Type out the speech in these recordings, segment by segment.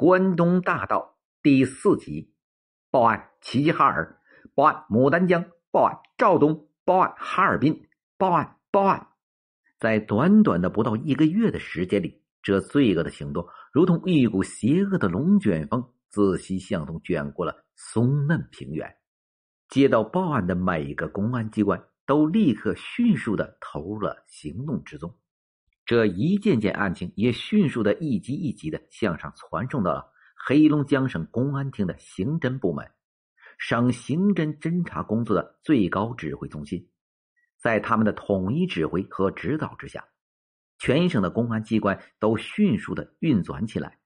关东大道第四集，报案齐齐哈尔，报案牡丹江，报案赵东，报案哈尔滨，报案报案。在短短的不到一个月的时间里，这罪恶的行动如同一股邪恶的龙卷风，自西向东卷过了松嫩平原。接到报案的每一个公安机关都立刻迅速的投入了行动之中。这一件件案情也迅速的一级一级的向上传送到了黑龙江省公安厅的刑侦部门、省刑侦侦查工作的最高指挥中心。在他们的统一指挥和指导之下，全省的公安机关都迅速的运转起来。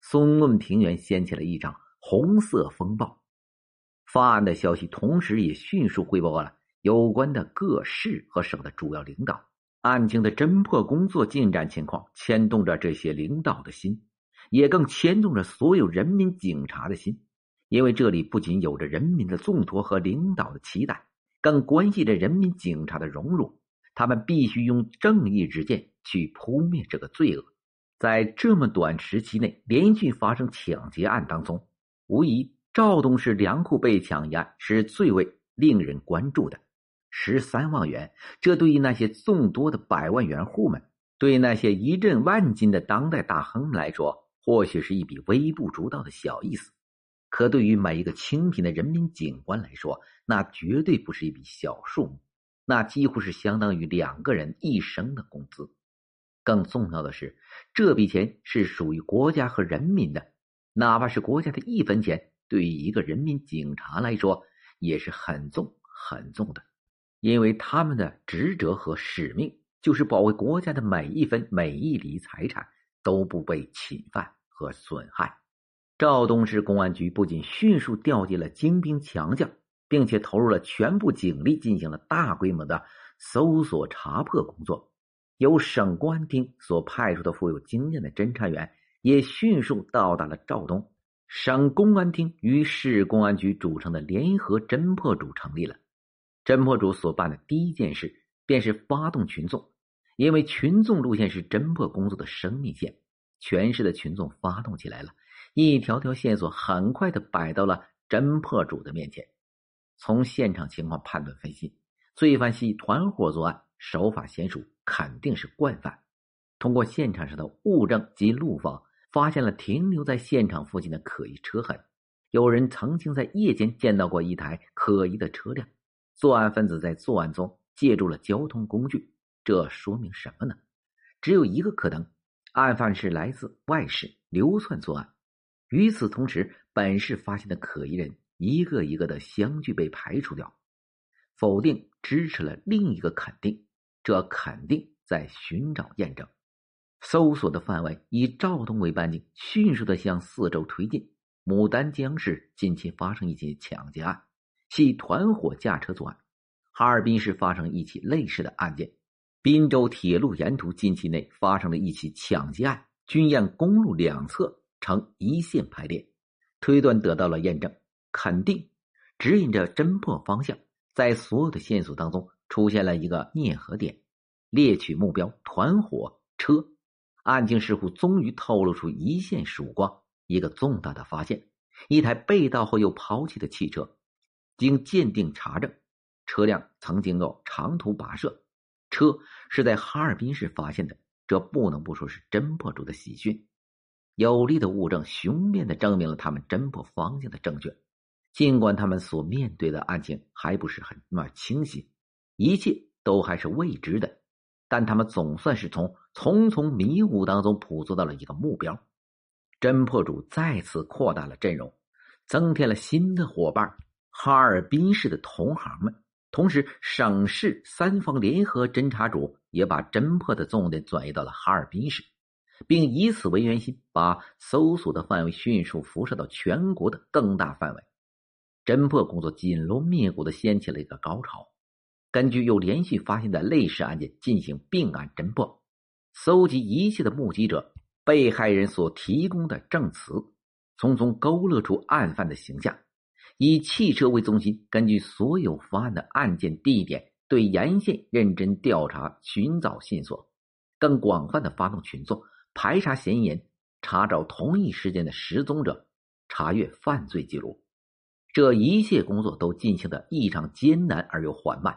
松嫩平原掀起了一场红色风暴。发案的消息同时也迅速汇报了有关的各市和省的主要领导。案情的侦破工作进展情况牵动着这些领导的心，也更牵动着所有人民警察的心，因为这里不仅有着人民的重托和领导的期待，更关系着人民警察的荣辱。他们必须用正义之剑去扑灭这个罪恶。在这么短时期内连续发生抢劫案当中，无疑赵东市粮库被抢一案是最为令人关注的。十三万元，这对于那些众多的百万元户们，对那些一镇万金的当代大亨们来说，或许是一笔微不足道的小意思；可对于每一个清贫的人民警官来说，那绝对不是一笔小数目，那几乎是相当于两个人一生的工资。更重要的是，这笔钱是属于国家和人民的，哪怕是国家的一分钱，对于一个人民警察来说，也是很重很重的。因为他们的职责和使命就是保卫国家的每一分每一厘财产都不被侵犯和损害。赵东市公安局不仅迅速调集了精兵强将，并且投入了全部警力进行了大规模的搜索查破工作。由省公安厅所派出的富有经验的侦查员也迅速到达了赵东。省公安厅与市公安局组成的联合侦破组成立了。侦破组所办的第一件事，便是发动群众，因为群众路线是侦破工作的生命线。全市的群众发动起来了，一条条线索很快的摆到了侦破组的面前。从现场情况判断分析，罪犯系团伙作案，手法娴熟，肯定是惯犯。通过现场上的物证及路况，发现了停留在现场附近的可疑车痕。有人曾经在夜间见到过一台可疑的车辆。作案分子在作案中借助了交通工具，这说明什么呢？只有一个可能：案犯是来自外市流窜作案。与此同时，本市发现的可疑人一个一个的相继被排除掉，否定支持了另一个肯定，这肯定在寻找验证。搜索的范围以赵东为半径，迅速的向四周推进。牡丹江市近期发生一起抢劫案。系团伙驾车作案，哈尔滨市发生一起类似的案件，滨州铁路沿途近期内发生了一起抢劫案，均沿公路两侧呈一线排列，推断得到了验证，肯定指引着侦破方向。在所有的线索当中出现了一个啮合点，猎取目标团伙车，案情似乎终于透露出一线曙光。一个重大的发现：一台被盗后又抛弃的汽车。经鉴定查证，车辆曾经有长途跋涉，车是在哈尔滨市发现的，这不能不说是侦破组的喜讯。有力的物证雄辩的证明了他们侦破方向的正确。尽管他们所面对的案情还不是很那么清晰，一切都还是未知的，但他们总算是从重重迷雾当中捕捉到了一个目标。侦破组再次扩大了阵容，增添了新的伙伴。哈尔滨市的同行们，同时省市三方联合侦查组也把侦破的重点转移到了哈尔滨市，并以此为圆心，把搜索的范围迅速辐射到全国的更大范围。侦破工作紧锣密鼓的掀起了一个高潮。根据又连续发现的类似案件进行并案侦破，搜集一切的目击者、被害人所提供的证词，从中勾勒出案犯的形象。以汽车为中心，根据所有发案的案件地点，对沿线认真调查，寻找线索，更广泛的发动群众排查嫌疑人，查找同一时间的失踪者，查阅犯罪记录。这一切工作都进行的异常艰难而又缓慢，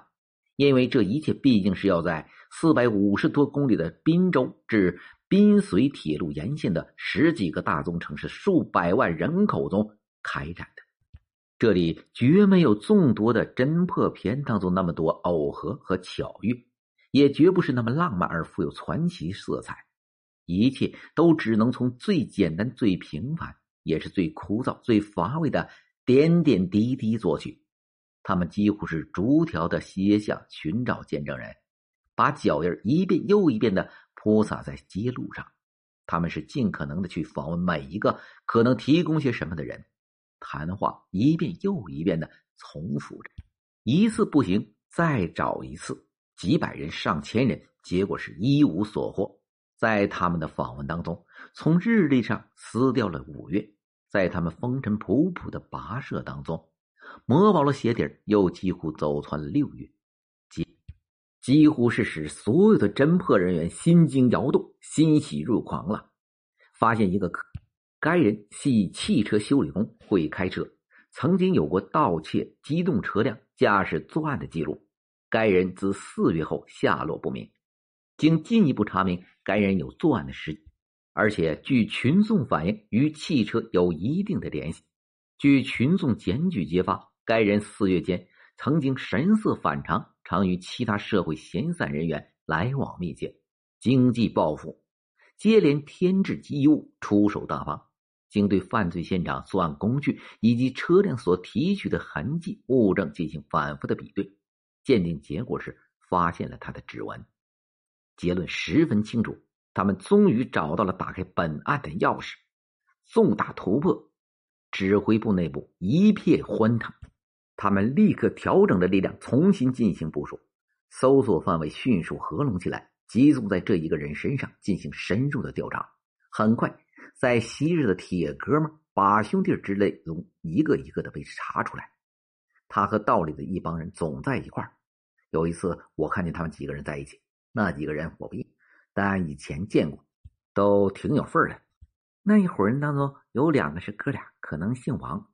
因为这一切毕竟是要在四百五十多公里的滨州至滨绥铁路沿线的十几个大宗城市、数百万人口中开展的。这里绝没有众多的侦破片当中那么多偶合和巧遇，也绝不是那么浪漫而富有传奇色彩。一切都只能从最简单、最平凡，也是最枯燥、最乏味的。点点滴滴做去，他们几乎是逐条的写下寻找见证人，把脚印一遍又一遍的铺洒在街路上。他们是尽可能的去访问每一个可能提供些什么的人，谈话一遍又一遍的重复着，一次不行再找一次，几百人上千人，结果是一无所获。在他们的访问当中，从日历上撕掉了五月。在他们风尘仆仆的跋涉当中，磨薄了鞋底又几乎走穿了六月，几几乎是使所有的侦破人员心惊摇动、欣喜若狂了。发现一个可，该人系汽车修理工，会开车，曾经有过盗窃机动车辆、驾驶作案的记录。该人自四月后下落不明，经进一步查明，该人有作案的时。而且，据群众反映，与汽车有一定的联系。据群众检举揭发，该人四月间曾经神色反常，常与其他社会闲散人员来往密切，经济抱负，接连添置机物，出手大方。经对犯罪现场作案工具以及车辆所提取的痕迹物证进行反复的比对，鉴定结果是发现了他的指纹，结论十分清楚。他们终于找到了打开本案的钥匙，重大突破！指挥部内部一片欢腾，他们立刻调整了力量，重新进行部署，搜索范围迅速合拢起来，集中在这一个人身上进行深入的调查。很快，在昔日的铁哥们、把兄弟之类中，一个一个的被查出来。他和道里的一帮人总在一块儿。有一次，我看见他们几个人在一起，那几个人我不认。但以前见过，都挺有份儿的。那一伙人当中有两个是哥俩，可能姓王。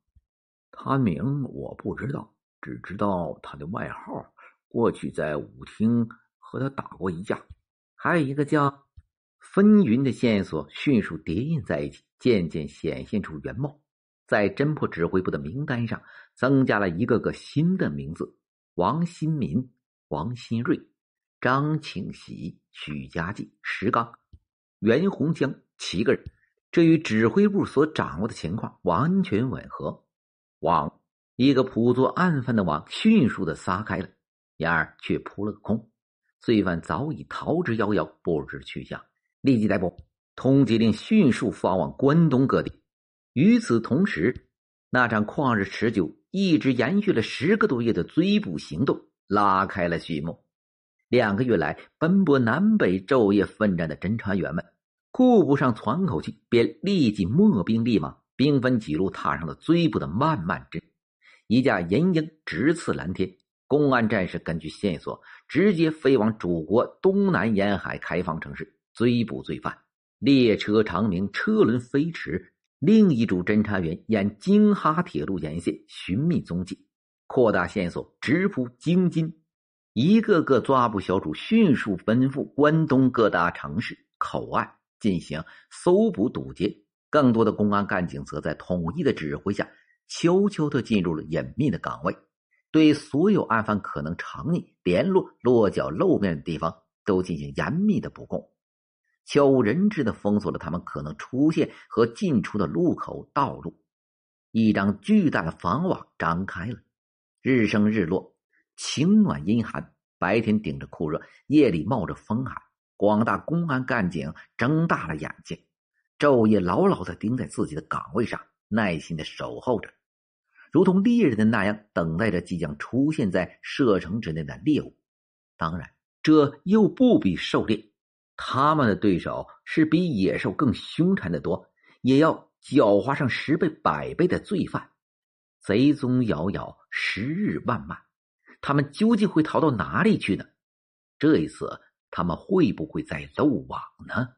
他名我不知道，只知道他的外号。过去在舞厅和他打过一架。还有一个叫纷纭的线索迅速叠印在一起，渐渐显现出原貌。在侦破指挥部的名单上，增加了一个个新的名字：王新民、王新瑞。张庆喜、许家记、石刚、袁洪江七个人，这与指挥部所掌握的情况完全吻合。网一个捕捉案犯的网迅速的撒开了，然而却扑了个空。罪犯早已逃之夭夭，不知去向。立即逮捕！通缉令迅速发往关东各地。与此同时，那场旷日持久、一直延续了十个多月的追捕行动拉开了序幕。两个月来奔波南北、昼夜奋战的侦查员们，顾不上喘口气，便立即秣兵立马，兵分几路，踏上了追捕的漫漫之。一架银鹰直刺蓝天，公安战士根据线索，直接飞往祖国东南沿海开放城市追捕罪犯。列车长鸣，车轮飞驰，另一组侦查员沿京哈铁路沿线寻觅踪迹，扩大线索，直扑京津。一个个抓捕小组迅速奔赴关东各大城市口岸进行搜捕堵截，更多的公安干警则在统一的指挥下，悄悄地进入了隐秘的岗位，对所有案犯可能藏匿、联络、落脚露面的地方都进行严密的布控，悄无人知的封锁了他们可能出现和进出的路口道路。一张巨大的防网张开了，日升日落。晴暖阴寒，白天顶着酷热，夜里冒着风寒。广大公安干警睁大了眼睛，昼夜牢牢的盯在自己的岗位上，耐心的守候着，如同猎人的那样，等待着即将出现在射程之内的猎物。当然，这又不比狩猎，他们的对手是比野兽更凶残的多，也要狡猾上十倍百倍的罪犯。贼踪遥遥，时日漫漫。他们究竟会逃到哪里去呢？这一次，他们会不会再漏网呢？